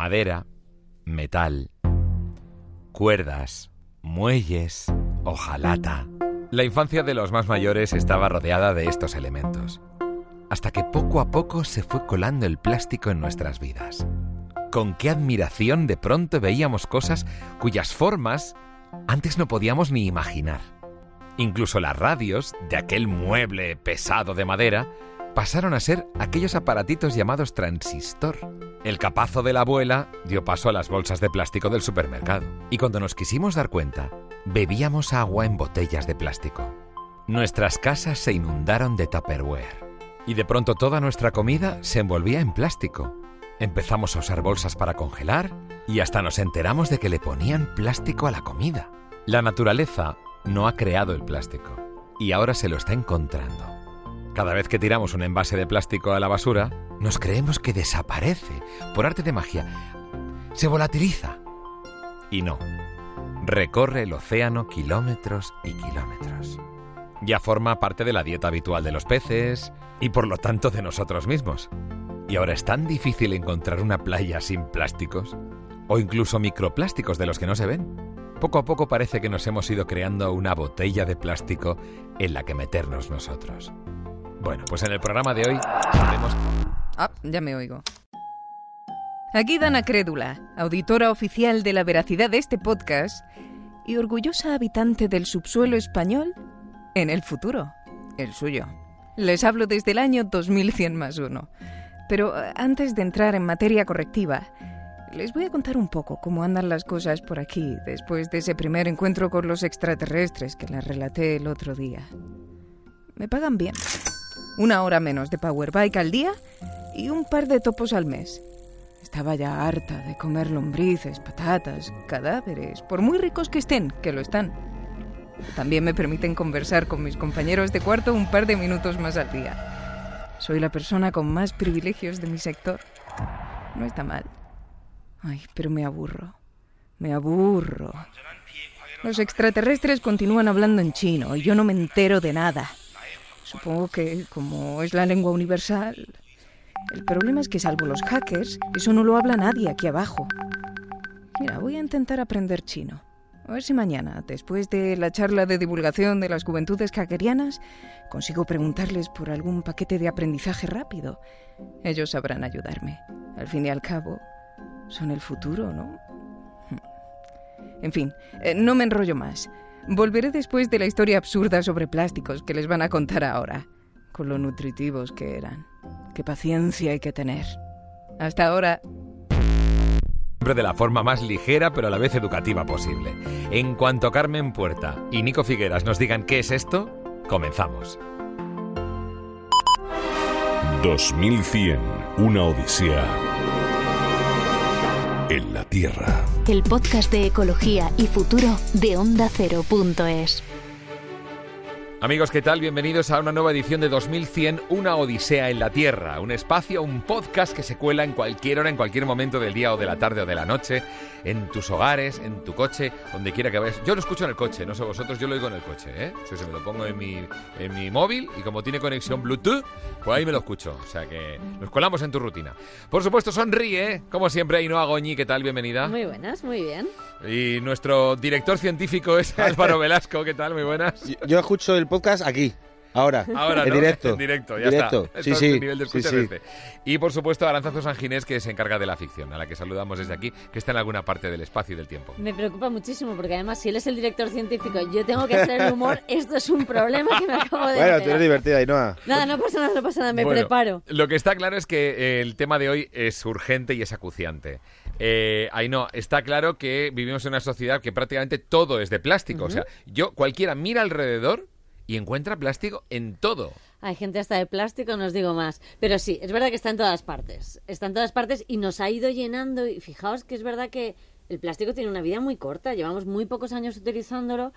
madera, metal, cuerdas, muelles, hojalata. La infancia de los más mayores estaba rodeada de estos elementos, hasta que poco a poco se fue colando el plástico en nuestras vidas. Con qué admiración de pronto veíamos cosas cuyas formas antes no podíamos ni imaginar. Incluso las radios, de aquel mueble pesado de madera, pasaron a ser aquellos aparatitos llamados transistor. El capazo de la abuela dio paso a las bolsas de plástico del supermercado. Y cuando nos quisimos dar cuenta, bebíamos agua en botellas de plástico. Nuestras casas se inundaron de Tupperware. Y de pronto toda nuestra comida se envolvía en plástico. Empezamos a usar bolsas para congelar y hasta nos enteramos de que le ponían plástico a la comida. La naturaleza no ha creado el plástico y ahora se lo está encontrando. Cada vez que tiramos un envase de plástico a la basura, nos creemos que desaparece por arte de magia. Se volatiliza. Y no. Recorre el océano kilómetros y kilómetros. Ya forma parte de la dieta habitual de los peces y por lo tanto de nosotros mismos. Y ahora es tan difícil encontrar una playa sin plásticos o incluso microplásticos de los que no se ven. Poco a poco parece que nos hemos ido creando una botella de plástico en la que meternos nosotros. Bueno, pues en el programa de hoy haremos... Ah, ya me oigo. Aquí Dana Crédula, auditora oficial de la veracidad de este podcast y orgullosa habitante del subsuelo español en el futuro, el suyo. Les hablo desde el año 2100 más uno. Pero eh, antes de entrar en materia correctiva, les voy a contar un poco cómo andan las cosas por aquí después de ese primer encuentro con los extraterrestres que les relaté el otro día. Me pagan bien. Una hora menos de power bike al día y un par de topos al mes. Estaba ya harta de comer lombrices, patatas, cadáveres, por muy ricos que estén, que lo están. También me permiten conversar con mis compañeros de cuarto un par de minutos más al día. Soy la persona con más privilegios de mi sector. No está mal. Ay, pero me aburro. Me aburro. Los extraterrestres continúan hablando en chino y yo no me entero de nada. Supongo que, como es la lengua universal... El problema es que, salvo los hackers, eso no lo habla nadie aquí abajo. Mira, voy a intentar aprender chino. A ver si mañana, después de la charla de divulgación de las juventudes hackerianas, consigo preguntarles por algún paquete de aprendizaje rápido. Ellos sabrán ayudarme. Al fin y al cabo, son el futuro, ¿no? En fin, eh, no me enrollo más. Volveré después de la historia absurda sobre plásticos que les van a contar ahora, con lo nutritivos que eran. Qué paciencia hay que tener. Hasta ahora siempre de la forma más ligera pero a la vez educativa posible. En cuanto Carmen Puerta y Nico Figueras nos digan qué es esto, comenzamos. 2100, una odisea en la Tierra. El podcast de ecología y futuro de Onda Cero.es. Amigos, ¿qué tal? Bienvenidos a una nueva edición de 2100, Una Odisea en la Tierra, un espacio, un podcast que se cuela en cualquier hora, en cualquier momento del día o de la tarde o de la noche, en tus hogares, en tu coche, donde quiera que vayas. Yo lo escucho en el coche, no sé vosotros, yo lo oigo en el coche, ¿eh? O se me lo pongo en mi, en mi móvil y como tiene conexión Bluetooth, pues ahí me lo escucho. O sea que nos colamos en tu rutina. Por supuesto, sonríe, como siempre, Ainhoa Goñi, ¿qué tal? Bienvenida. Muy buenas, muy bien. Y nuestro director científico es Álvaro Velasco, ¿qué tal? Muy buenas. Yo, yo escucho el podcast aquí. Ahora, Ahora, en ¿no? directo. En directo, ya Directo. está. Sí, sí, el nivel de sí, escucha sí. Y por supuesto, Aranzazo Sanginés, que se encarga de la ficción, a la que saludamos desde aquí, que está en alguna parte del espacio y del tiempo. Me preocupa muchísimo porque además si él es el director científico yo tengo que hacer el humor, esto es un problema que me acabo de Bueno, tú eres divertida, Ainhoa. Nada, no pasa nada, no pasa nada, me Bueno, preparo. Lo que está claro es que eh, el tema de hoy es urgente y es acuciante. Eh, ahí no, está claro que vivimos en una sociedad que prácticamente todo es de plástico. O sea, yo, cualquiera mira alrededor y encuentra plástico en todo. Hay gente hasta de plástico, no os digo más. Pero sí, es verdad que está en todas partes. Está en todas partes y nos ha ido llenando. Y fijaos que es verdad que el plástico tiene una vida muy corta. Llevamos muy pocos años utilizándolo.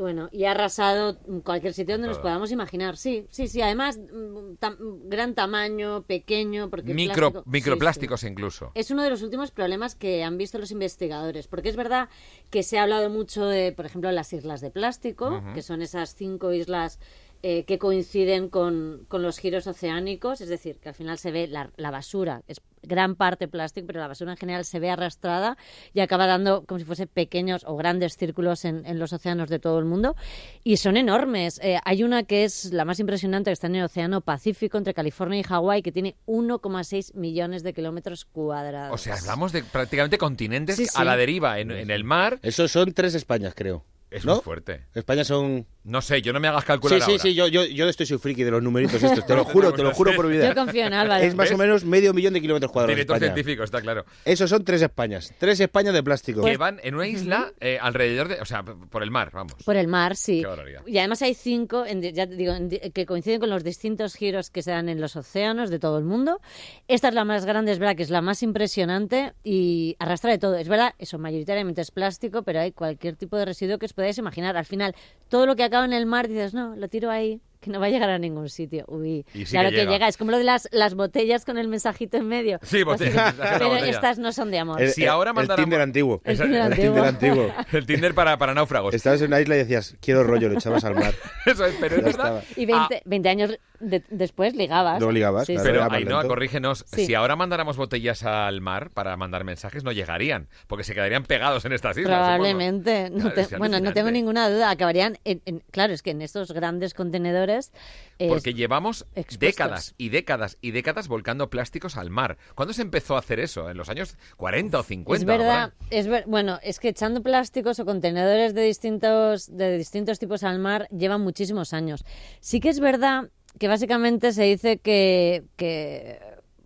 Bueno, y ha arrasado cualquier sitio donde nos Todo. podamos imaginar. Sí, sí, sí. Además, mm, tam- gran tamaño, pequeño, porque Micro, plástico- microplásticos sí. incluso. Es uno de los últimos problemas que han visto los investigadores, porque es verdad que se ha hablado mucho de, por ejemplo, las islas de plástico, que son esas cinco islas eh, que coinciden con, con los giros oceánicos, es decir, que al final se ve la, la basura, es gran parte plástico, pero la basura en general se ve arrastrada y acaba dando como si fuese pequeños o grandes círculos en, en los océanos de todo el mundo. Y son enormes. Eh, hay una que es la más impresionante, que está en el Océano Pacífico, entre California y Hawái, que tiene 1,6 millones de kilómetros cuadrados. O sea, hablamos de prácticamente continentes Sí, a sí. la deriva en, en el mar. Esos son tres Españas, creo. Es ¿No? muy fuerte. España son... No sé, yo no me hagas calcular Sí, sí, ahora. sí, yo, yo, yo estoy soy friki de los numeritos estos, te lo juro, te lo juro por mi vida. Yo confío en Álvaro. Es más o menos medio millón de kilómetros cuadrados. Director España. científico, está claro. Esos son tres Españas. Tres Españas de plástico. que van en una isla eh, alrededor de... O sea, por el mar, vamos. Por el mar, sí. Qué barbaridad. Y además hay cinco, en ya te digo, en que coinciden con los distintos giros que se dan en los océanos de todo el mundo. Esta es la más grande, es verdad que es la más impresionante y arrastra de todo. Es verdad, eso mayoritariamente es plástico, pero hay cualquier tipo de residuo que os podáis imaginar. Al final, todo lo que acaba en el mar, dices, no, lo tiro ahí, que no va a llegar a ningún sitio. Uy, sí claro que que, llega. Es como lo de las, las botellas con el mensajito en medio. Sí, Pues botella, sí, mensaje de la Pero botella. estas no son de amor. El, Si ahora el Tinder antiguo. El Tinder El antiguo. Tinder antiguo. El Tinder para, para náufragos. Estabas en una isla y decías, quiero rollo, lo echabas al mar. Eso es, pero es verdad. estaba. Y 20, 20 años de- después ligabas. No ligabas, Sí, claro. sí. Pero Ainhoa, corrígenos, Sí. si ahora mandáramos botellas al mar para mandar mensajes, no llegarían, porque se quedarían pegados en estas islas. Probablemente. No te- bueno, no tengo ninguna duda. Acabarían en, en- claro, es que en estos grandes contenedores. eh, Porque llevamos expuestos. décadas y décadas y décadas volcando plásticos al mar. ¿Cuándo se empezó a hacer eso? ¿En los años 40 o 50? es verdad, es ver- bueno, es que echando plásticos o contenedores de distintos de distintos tipos al mar llevan muchísimos años. Sí que es verdad que básicamente se dice que, que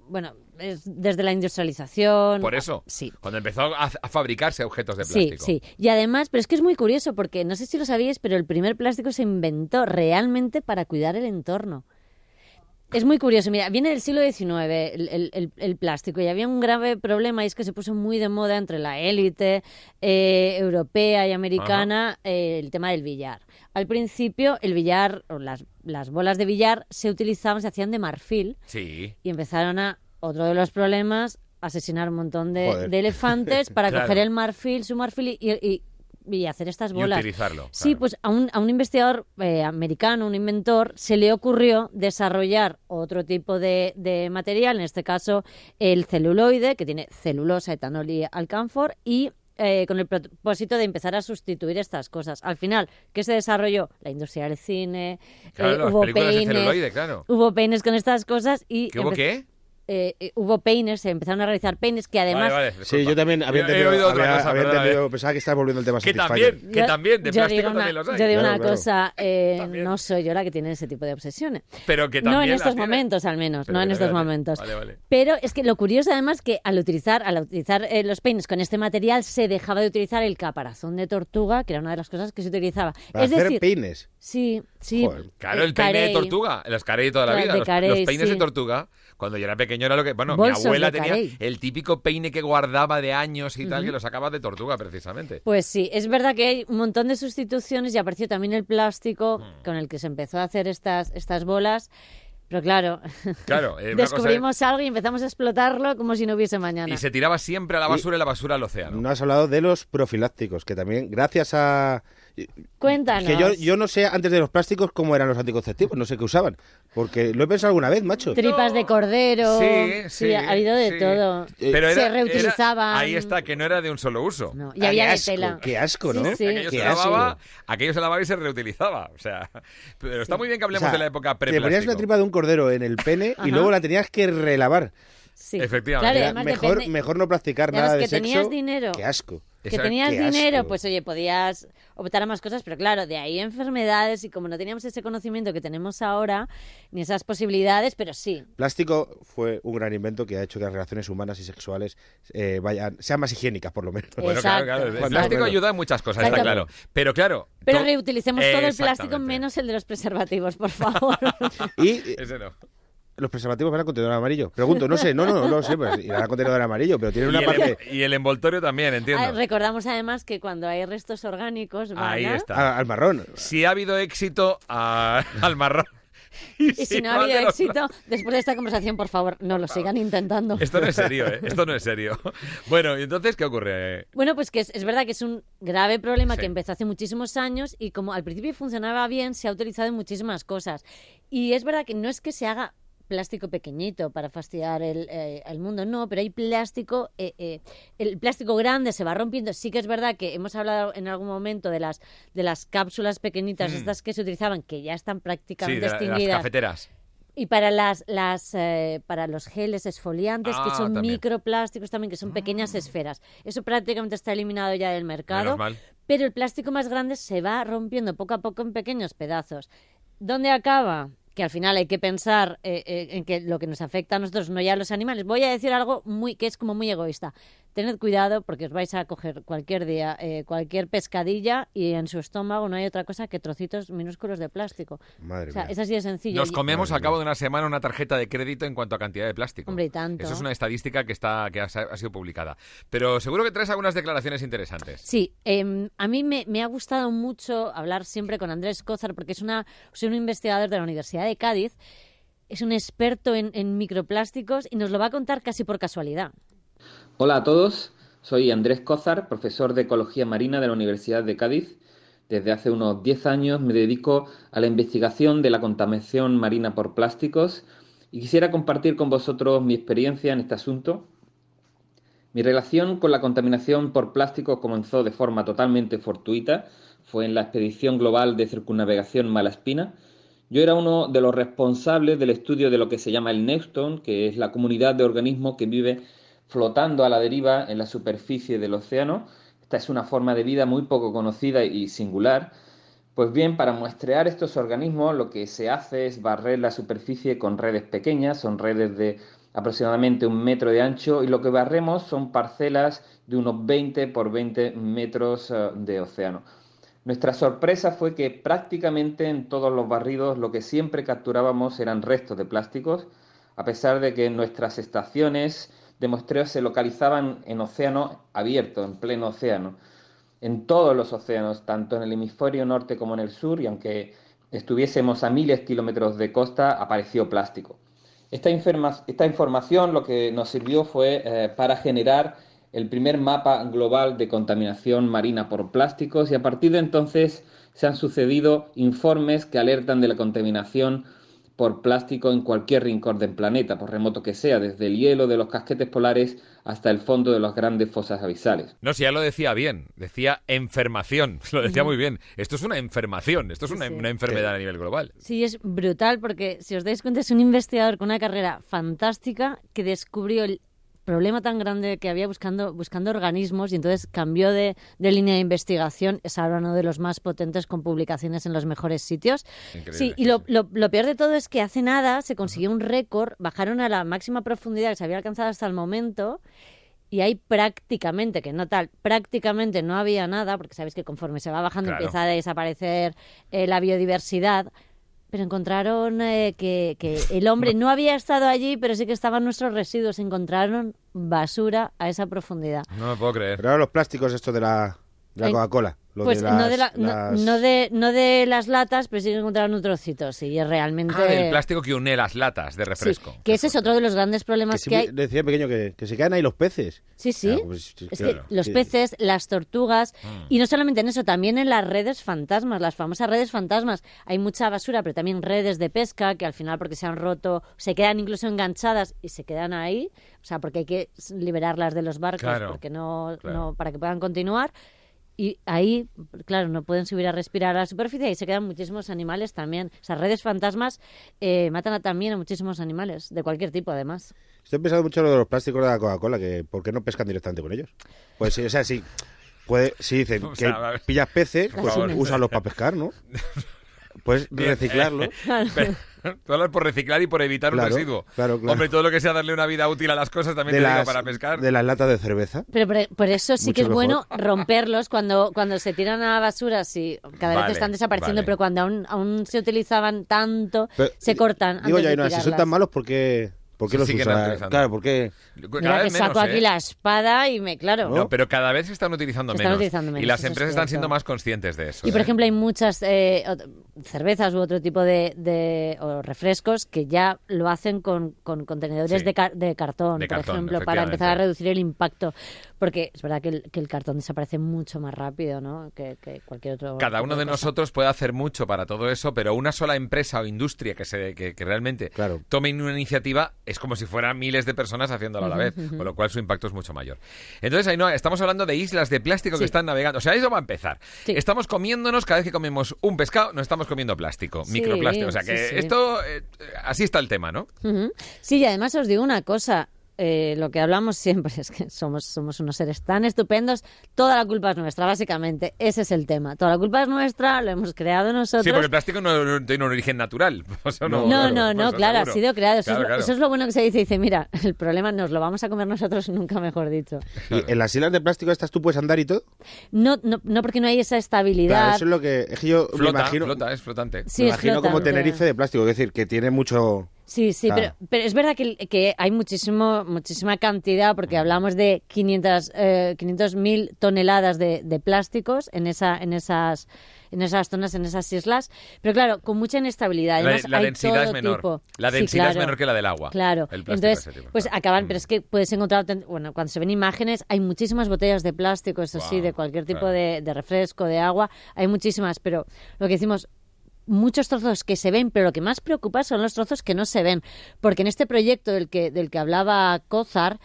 bueno, es desde la industrialización. Por eso, Sí. cuando empezó a, a fabricarse objetos de Sí, plástico. sí. Y además, pero es que es muy curioso porque no sé si lo sabíais, pero el primer plástico se inventó realmente para cuidar el entorno. Es muy curioso, mira, viene del siglo XIX el, el- el- el plástico y había un grave problema y es que se puso muy de moda entre la élite eh, europea y americana eh, el tema del billar. Al principio el billar, o las, las bolas de billar se utilizaban, se hacían de marfil Sí. y empezaron a, otro de los problemas, asesinar un montón de, elefantes para Claro. coger el marfil, su marfil y, y- y hacer estas Y bolas. utilizarlo. Sí, claro. pues a un, a un investigador eh, americano, un inventor, se le ocurrió desarrollar otro tipo de, de material, en este caso el celuloide, que tiene celulosa, etanol y alcanfor, y eh, con el propósito de empezar a sustituir estas cosas. Al final, ¿qué se desarrolló? La industria del cine, Claro, eh, hubo de peines, celuloide, claro. hubo peines con estas cosas y... ¿Qué hubo qué? Eh, eh, hubo peines, se empezaron a realizar peines que además... Vale, vale, Sí, yo también había He- he entendido, oído otra había- cosa, había perdona, entendido- eh. pensaba que estaba volviendo al tema Que también, que también, de yo plástico digo una, también los hay. yo digo Claro, una claro. cosa, eh, También. no soy yo la que tiene ese tipo de obsesiones. Pero que No en también estos tiene. momentos, al menos, Pero no en estos vale. momentos. Vale, vale. Pero es que lo curioso además que al utilizar, al utilizar eh, los peines con este material se dejaba de utilizar el caparazón de tortuga, que era una de las cosas que se utilizaba. Para es hacer decir, peines. Sí, sí. Joder. Claro, el peine de tortuga, los carey de toda la Claro, vida. de Los, carey, los peines de tortuga, cuando yo era pequeño era lo que... Bueno, Bolsos mi abuela tenía carey. el típico peine que guardaba de años y tal, que lo sacaba de tortuga precisamente. Pues sí, es verdad que hay un montón de sustituciones y apareció también el plástico Mm. con el que se empezó a hacer estas, estas bolas. Pero claro, Claro, eh, cosa- descubrimos algo y empezamos a explotarlo como si no hubiese mañana. Y se tiraba siempre a la basura y la basura al océano. No has hablado de los profilácticos, que también, gracias a... Cuéntanos. Que yo, yo no sé antes de los plásticos cómo eran los anticonceptivos, no sé qué usaban. Porque lo he pensado alguna vez, macho. Tripas de cordero. Sí, sí, ha habido de sí. todo. Pero se reutilizaban. era- ahí está, que no era de un solo uso. No, y había qué de asco, tela. Qué asco, ¿no? Sí, sí. Aquello Qué se, asco. lavaba, aquello se lavaba y se reutilizaba. O sea, pero está muy bien que O hablemos sea, de la época Te ponías una tripa de un cordero en el pene y luego la tenías que relavar. Sí. Efectivamente. Claro, mejor, depende- mejor no practicar nada de que sexo. tenías dinero. Qué asco. Que tenías qué dinero, asco. pues oye, podías optar a más cosas, pero claro, de ahí enfermedades y como no teníamos ese conocimiento que tenemos ahora, ni esas posibilidades, pero sí. Plástico fue un gran invento que ha hecho que las relaciones humanas y sexuales eh, vayan, sean más higiénicas, por lo menos. Bueno, claro, claro. El plástico ayuda en muchas cosas, está claro. Pero claro. Pero to- reutilicemos todo el plástico menos el de los preservativos, por favor. Y Ese no. Los preservativos van a contenedor amarillo. Pregunto, no sé, no, no, no lo sé, pues irán a contenedor amarillo, pero tienen Y una el, parte y el envoltorio también, Ah, entiendo. recordamos además que cuando hay restos orgánicos, van Ahí a- está. a- al marrón. Si ha habido éxito a- al marrón Y, si, no ha habido éxito, después de esta conversación, por favor, no lo sigan intentando. Esto no es serio, ¿eh? Esto no es serio. Bueno, ¿y entonces qué ocurre? Bueno, pues que es, verdad que es un grave problema que empezó hace muchísimos años y como al principio funcionaba bien, se ha utilizado en muchísimas cosas. Y es verdad que no es que se haga plástico pequeñito para fastidiar el, eh, mundo, no, pero hay plástico, eh, eh, el plástico grande se va rompiendo. Sí que es verdad que hemos hablado en algún momento de las, de las cápsulas pequeñitas, mm. estas que se utilizaban, que ya están prácticamente sí, extinguidas. las cafeteras. Y para las, las para los geles esfoliantes, que ah, son microplásticos también, que son pequeñas ah. esferas. Eso prácticamente está eliminado ya del mercado. Pero el plástico más grande se va rompiendo poco a poco en pequeños pedazos. ¿Dónde acaba? Que al final hay que pensar eh, eh, en que lo que nos afecta a nosotros, no ya a los animales. Voy a decir algo muy que es como muy egoísta tened cuidado porque os vais a coger cualquier día eh, cualquier pescadilla y en su estómago no hay otra cosa que trocitos minúsculos de plástico. Madre o sea, es así de sencillo. Nos comemos al cabo de una semana una tarjeta de crédito en cuanto a cantidad de plástico. Hombre, y tanto. Eso es una estadística que está que ha, sido publicada. Pero seguro que traes algunas declaraciones interesantes. Sí, em, a mí me, ha gustado mucho hablar siempre con Andrés Cózar porque es una, soy un investigador de la Universidad de Cádiz es un experto en, microplásticos y nos lo va a contar casi por casualidad. Hola a todos, soy Andrés Cózar, profesor de Ecología Marina de la Universidad de Cádiz. Desde hace unos 10 años me dedico a la investigación de la contaminación marina por plásticos y quisiera compartir con vosotros mi experiencia en este asunto. Mi relación con la contaminación por plásticos comenzó de forma totalmente fortuita. Fue en la expedición global de circunnavegación Malaspina. Yo era uno de los responsables del estudio de lo que se llama el Nexton, que es la comunidad de organismos que vive flotando a la deriva en la superficie del océano. Esta es una forma de vida muy poco conocida y singular. Pues bien, para muestrear estos organismos lo que se hace es barrer la superficie con redes pequeñas, son redes de aproximadamente un metro de ancho y lo que barremos son parcelas de unos 20 por 20 metros eh, de océano. Nuestra sorpresa fue que prácticamente en todos los barridos lo que siempre capturábamos eran restos de plásticos, a pesar de que en nuestras estaciones de muestreo se localizaban en océano abierto, en pleno océano, en todos los océanos, tanto en el hemisferio norte como en el sur, y aunque estuviésemos a miles de kilómetros de costa, apareció plástico. Esta, esta, información lo que nos sirvió fue eh, para generar el primer mapa global de contaminación marina por plásticos y a partir de entonces se han sucedido informes que alertan de la contaminación por plástico en cualquier rincón del planeta, por remoto que sea, desde el hielo de los casquetes polares hasta el fondo de las grandes fosas abisales. No, si ya lo decía bien, decía enfermación, lo decía muy bien. Esto es una enfermación, esto es una, una, enfermedad a nivel global. Sí, es brutal porque, si os dais cuenta, es un investigador con una carrera fantástica que descubrió el problema tan grande que había buscando, buscando organismos y entonces cambió de, línea de investigación. Es ahora uno de los más potentes con publicaciones en los mejores sitios. sí, y lo, lo, peor de todo es que hace nada se consiguió un récord, bajaron a la máxima profundidad que se había alcanzado hasta el momento y ahí prácticamente, que no tal, prácticamente no había nada, porque sabéis que conforme se va bajando empieza a desaparecer eh, la biodiversidad pero encontraron eh, que, el hombre no había estado allí, pero sí que estaban nuestros residuos. Encontraron basura a esa profundidad. No me puedo creer. Pero los plásticos esto de la, de la Coca-Cola pues no, de no, de, no de las latas, pero sí que encontraron un trocito, sí, es realmente... Ah, el plástico que une las latas de refresco. que ese es otro de los grandes problemas que, hay. Decía pequeño que, se quedan ahí los peces. Sí, sí. Pues, es que los peces, las tortugas, mm. y no solamente en eso, también en las redes fantasmas, las famosas redes fantasmas. Hay mucha basura, pero también redes de pesca que al final, porque se han roto, se quedan incluso enganchadas y se quedan ahí. O sea, porque hay que liberarlas de los barcos porque no, no, para que puedan continuar y ahí, claro, no pueden subir a respirar a la superficie y se quedan muchísimos animales también. Esas redes fantasmas eh, matan también a muchísimos animales, de cualquier tipo además. Estoy pensando mucho en lo de los plásticos de la Coca-Cola, que ¿por qué no pescan directamente con ellos? Pues sí, o sea, sí, puede, si dicen que pillas peces, pues úsalos para pescar, ¿no? Puedes reciclarlo. hablas por reciclar y por evitar un residuo. Claro, Hombre, todo lo que sea darle una vida útil a las cosas también te digo para pescar. De las latas de cerveza. Pero por, eso sí que es bueno romperlos cuando, cuando se tiran a la basura, sí, cada vez están desapareciendo, pero cuando aún, aún se utilizaban tanto, se cortan. Digo ya, no, si son tan malos, ¿por qué, ¿Por qué Se los siguen usa? utilizando. Claro, ¿por qué? Mira que saco menos, aquí ¿eh? la espada y me, claro. No, pero cada vez se están utilizando Se están menos. utilizando menos, y las empresas están siendo más conscientes de eso. Y por ¿eh? ejemplo hay muchas eh, cervezas u otro tipo de, de- o refrescos que ya lo hacen con, con contenedores Sí. de, car- de cartón, De por cartón, ejemplo, para empezar a reducir el impacto. Porque es verdad que el, que el cartón desaparece mucho más rápido ¿no? que, que cualquier otro. Cada uno de cosa. nosotros puede hacer mucho para todo eso, pero una sola empresa o industria que, se, que, que realmente Claro. tome una iniciativa es como si fueran miles de personas haciéndolo a la vez, con lo cual su impacto es mucho mayor. Entonces, Ainhoa, estamos hablando de islas de plástico Sí. que están navegando. O sea, eso va a empezar. Sí. Estamos comiéndonos, cada vez que comemos un pescado, nos estamos comiendo plástico, Sí, microplástico. O sea, que esto, eh, así está el tema, ¿no? Sí, y además os digo una cosa. Eh, lo que hablamos siempre es que somos, somos unos seres tan estupendos. Toda la culpa es nuestra, básicamente. Ese es el tema. Toda la culpa es nuestra, lo hemos creado nosotros. Sí, porque el plástico no, no tiene un origen natural. No, No, claro, no, claro, ha sido creado. Eso, Claro, es, lo- claro. eso es lo bueno que se dice. Dice, mira, el problema nos lo vamos a comer nosotros, nunca mejor dicho. ¿Y en las islas de plástico estas tú puedes andar y todo? No, no, no porque no hay esa Claro, estabilidad. eso es lo que... Es que yo me Flota, imagino... flota, es flotante. Sí, me es imagino como. Tenerife de plástico, es decir, que tiene mucho... Sí, sí, Claro. pero, pero es verdad que, que hay muchísimo, muchísima cantidad, porque hablamos de 500 eh, 500.000 toneladas de, de plásticos en, esa, en, esas, en esas zonas, en esas islas. Pero claro, con mucha inestabilidad. La, Además, la hay densidad todo es menor. tipo. La Sí, densidad es menor que la del agua. Claro, El entonces, tipo, pues claro. acaban, Mm. pero es que puedes encontrar, bueno, cuando se ven imágenes, hay muchísimas botellas de plástico, eso sí, de cualquier tipo de, de refresco, de agua, hay muchísimas, pero lo que decimos, muchos trozos que se ven, pero lo que más preocupa son los trozos que no se ven, porque en este proyecto del que, del que hablaba Cozar,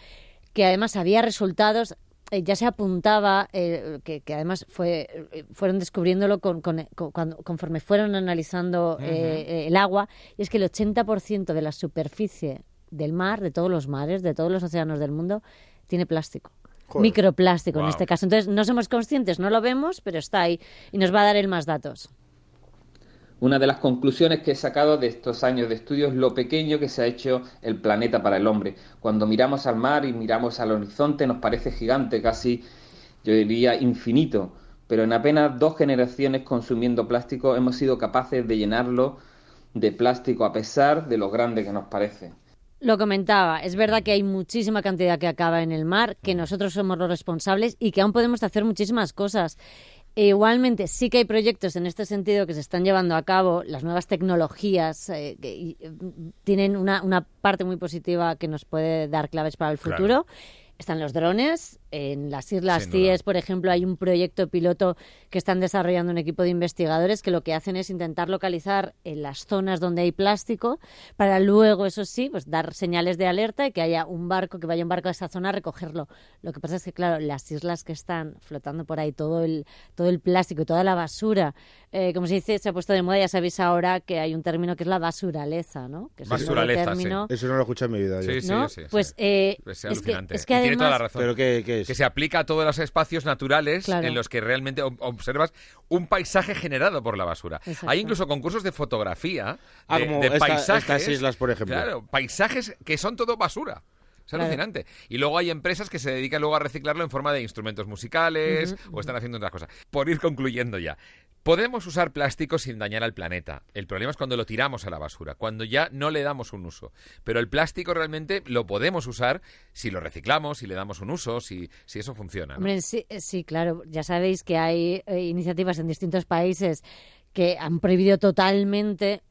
que además había resultados, eh, ya se apuntaba, eh, que, que además fue, eh, fueron descubriéndolo con, con- con- cuando- conforme fueron analizando eh, eh, el agua, y es que el 80% de la superficie del mar, de todos los mares, de todos los océanos del mundo, tiene plástico. Joder. Microplástico en este caso. Entonces, no somos conscientes, no lo vemos, pero está ahí y nos va a dar él más datos. Una de las conclusiones que he sacado de estos años de estudio es lo pequeño que se ha hecho el planeta para el hombre. Cuando miramos al mar y miramos al horizonte nos parece gigante, casi yo diría infinito, pero en apenas dos generaciones consumiendo plástico hemos sido capaces de llenarlo de plástico a pesar de lo grande que nos parece. Lo comentaba, es verdad que hay muchísima cantidad que acaba en el mar, que nosotros somos los responsables y que aún podemos hacer muchísimas cosas. E igualmente, sí que hay proyectos en este sentido que se están llevando a cabo. Las nuevas tecnologías eh, que, y, eh, tienen una, una parte muy positiva que nos puede dar claves para el Claro. futuro. Están los drones. En las Islas. Cíes, por ejemplo, hay un proyecto piloto que están desarrollando un equipo de investigadores que lo que hacen es intentar localizar en las zonas donde hay plástico para luego, eso sí, pues dar señales de alerta y que haya un barco, que vaya un barco a esa zona a recogerlo. Lo que pasa es que, claro, las islas que están flotando por ahí, todo el, todo el plástico, toda la basura, eh, como se dice, se ha puesto de moda, ya sabéis ahora que hay un término que es la basuraleza, ¿no? Que es Basuraleza, sí. término, Eso no lo he escuchado en mi vida. yo. Sí, sí, ¿no? sí, sí. Pues eh, Es es, que, es que Y tiene toda la además... razón. ¿Pero qué es? que se aplica a todos los espacios naturales Claro. en los que realmente ob- observas un paisaje generado por la basura. Exacto. Hay incluso concursos de fotografía Ah, de, como de esta- paisajes. estas islas, por ejemplo. Claro, paisajes que son todo basura. Es Claro. alucinante. Y luego hay empresas que se dedican luego a reciclarlo en forma de instrumentos musicales o están haciendo otras cosas. Por ir concluyendo ya. Podemos usar plástico sin dañar al planeta. El problema es cuando lo tiramos a la basura, cuando ya no le damos un uso. Pero el plástico realmente lo podemos usar si lo reciclamos, si le damos un uso, si, si eso funciona. Hombre, sí, eh, sí, claro. Ya sabéis que hay eh, iniciativas en distintos países que han prohibido totalmente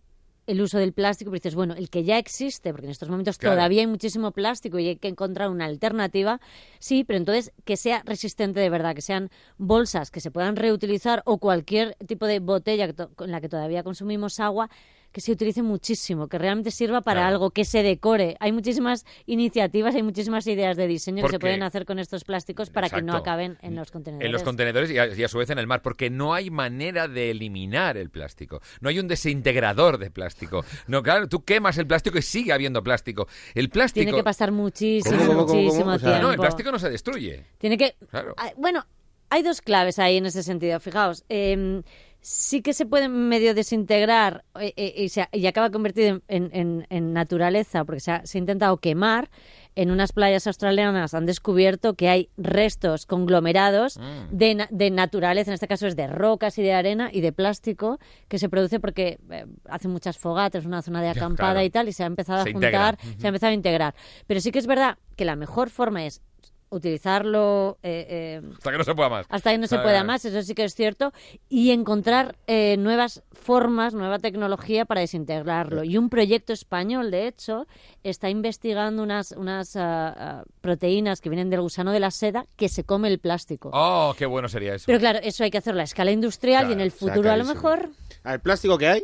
el uso del plástico, pero dices, bueno, el que ya existe, porque en estos momentos Claro. todavía hay muchísimo plástico y hay que encontrar una alternativa, sí, pero entonces que sea resistente de verdad, que sean bolsas que se puedan reutilizar o cualquier tipo de botella con la que todavía consumimos agua que se utilice muchísimo, que realmente sirva para Claro. algo, que se decore. Hay muchísimas iniciativas, hay muchísimas ideas de diseño que se pueden hacer con estos plásticos para que no acaben en los contenedores. En los contenedores y a, y a su vez en el mar, porque no hay manera de eliminar el plástico. No hay un desintegrador de plástico. No, claro, tú quemas el plástico y sigue habiendo plástico. El plástico. Tiene que pasar muchísimo, ¿Cómo, cómo, cómo, muchísimo cómo? O sea, tiempo. No, el plástico no se destruye. Tiene que... Claro. Ah, Bueno, hay dos claves ahí en ese sentido. Fijaos, eh, sí que se puede medio desintegrar eh, eh, y, se- y acaba convertido en, en- en naturaleza porque se ha, se ha intentado quemar. en unas playas australianas han descubierto que hay restos conglomerados Mm. de, de naturaleza, en este caso es de rocas y de arena y de plástico, que se produce porque eh, hacen muchas fogatas, una zona de acampada claro. y tal, y se ha empezado a juntar, integra. se ha empezado a integrar. Pero sí que es verdad que la mejor forma es utilizarlo eh, eh, Hasta que no se pueda más. hasta que no se Ah, pueda más, eso sí que es cierto, y encontrar eh, nuevas formas, nueva tecnología para desintegrarlo. Y un proyecto español, de hecho, está investigando unas, unas ah, ah, proteínas que vienen del gusano de la seda que se come el plástico. Oh, qué bueno sería eso. Pero claro, eso hay que hacerlo a escala industrial y en el futuro a lo mejor... El plástico que hay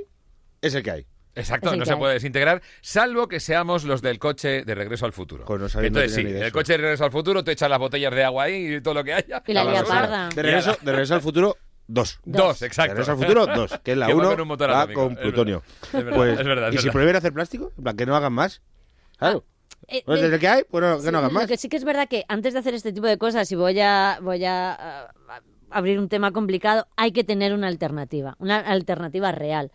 es el que hay. Exacto, no se puede desintegrar, salvo que seamos los del coche de regreso al futuro. Pues no Entonces sí, el de coche de regreso al futuro, te echas las botellas de agua ahí y todo lo que haya. Y la parda. De regreso, de regreso al futuro, dos. Dos, De exacto. regreso al futuro, dos. Que es la Que va uno con un motor va atómico, con es plutonio. Es verdad, Pues, es verdad, es ¿Y si prohíben hacer plástico? En plan, que no hagan más. Claro. Eh, Pues eh, desde que hay, pues no, que Sí, no hagan Lo más. que sí que es verdad que antes de hacer este tipo de cosas, y voy a, voy a, ah, abrir un tema complicado, hay que tener una alternativa, una alternativa real.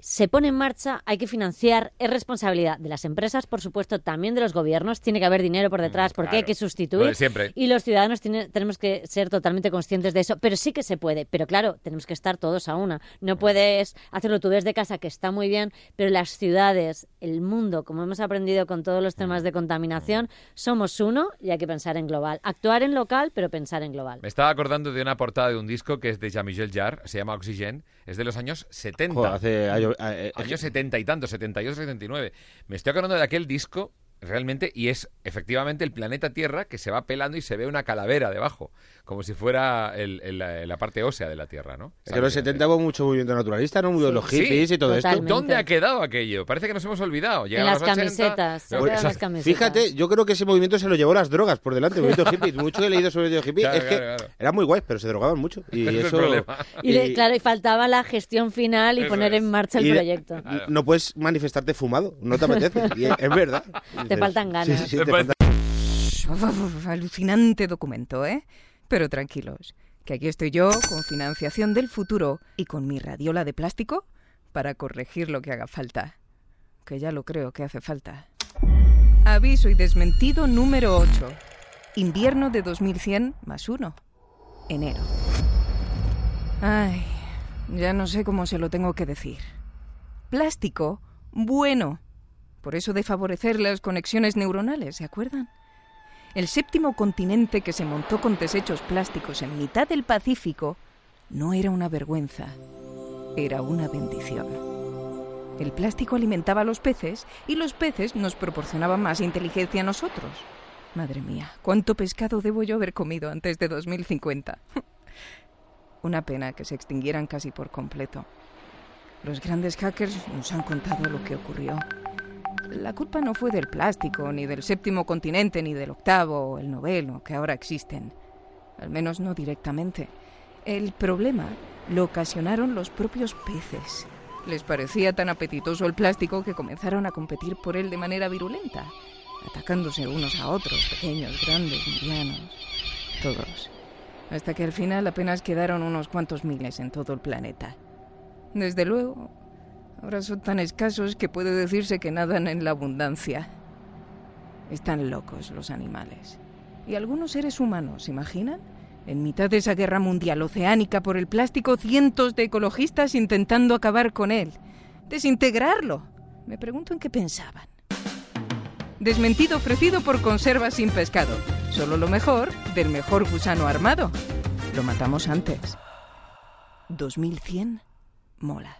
Se pone en marcha, hay que financiar, es responsabilidad de las empresas, por supuesto, también de los gobiernos, tiene que haber dinero por detrás porque hay que sustituir. siempre. Y los ciudadanos tiene- tenemos que ser totalmente conscientes de eso, pero sí que se puede. Pero claro, tenemos que estar todos a una. No puedes hacerlo tú desde casa, que está muy bien, pero las ciudades, el mundo, como hemos aprendido con todos los temas de contaminación, somos uno y hay que pensar en global. Actuar en local, pero pensar en global. Me estaba acordando de una portada de un disco que es de Jean-Michel Jarre, se llama Oxygen, es de los años 70. Joder, hace años- eh, eh, años 70 y tantos, 78, 79. Me estoy acordando de aquel disco realmente y es efectivamente el planeta Tierra que se va pelando y se ve una calavera debajo, como si fuera el- el- la, la parte ósea de la Tierra, ¿no? Es que en los 70 hubo mucho movimiento naturalista, ¿no? Muy los Sí, hippies y todo totalmente. esto. ¿Dónde ha quedado aquello? Parece que nos hemos olvidado. En las los 80, camisetas, las. Fíjate, yo creo que ese movimiento se lo llevó las drogas por delante, el movimiento hippie. Mucho he leído sobre el movimiento hippie Claro, es que claro, eran muy guays, pero se drogaban mucho. Y eso. Y, claro, y faltaba la gestión final y Eso poner es. en marcha el y- proyecto. No puedes manifestarte fumado, no te apetece. Y es, es verdad. Te faltan ganas. Sí, sí, sí, Te te falta- falta- Uf, alucinante documento, ¿eh? Pero tranquilos, que aquí estoy yo con financiación del futuro y con mi radiola de plástico para corregir lo que haga falta. Que ya lo creo que hace falta. Aviso y desmentido número 8. Invierno de 2100 más 1. Enero. Ay, ya no sé cómo se lo tengo que decir. Plástico, bueno. Por eso de favorecer las conexiones neuronales, ¿se acuerdan? El séptimo continente que se montó con desechos plásticos en mitad del Pacífico no era una vergüenza, era una bendición. El plástico alimentaba a los peces y los peces nos proporcionaban más inteligencia a nosotros. Madre mía, ¿cuánto pescado debo yo haber comido antes de 2050? Una pena que se extinguieran casi por completo. Los grandes hackers nos han contado lo que ocurrió. La culpa no fue del plástico, ni del séptimo continente, ni del octavo el noveno que ahora existen. Al menos no directamente. El problema lo ocasionaron los propios peces. Les parecía tan apetitoso el plástico que comenzaron a competir por él de manera virulenta, atacándose unos a otros, pequeños, grandes, medianos, todos. Hasta que al final apenas quedaron unos cuantos miles en todo el planeta. Desde luego, ahora son tan escasos que puede decirse que nadan en la abundancia. Están locos los animales. Y algunos seres humanos, ¿imaginan? En mitad de esa guerra mundial oceánica por el plástico, cientos de ecologistas intentando acabar con él. Desintegrarlo. Me pregunto en qué pensaban. Desmentido ofrecido por conservas sin pescado. Solo lo mejor del mejor gusano armado. Lo matamos antes. 2100 mola.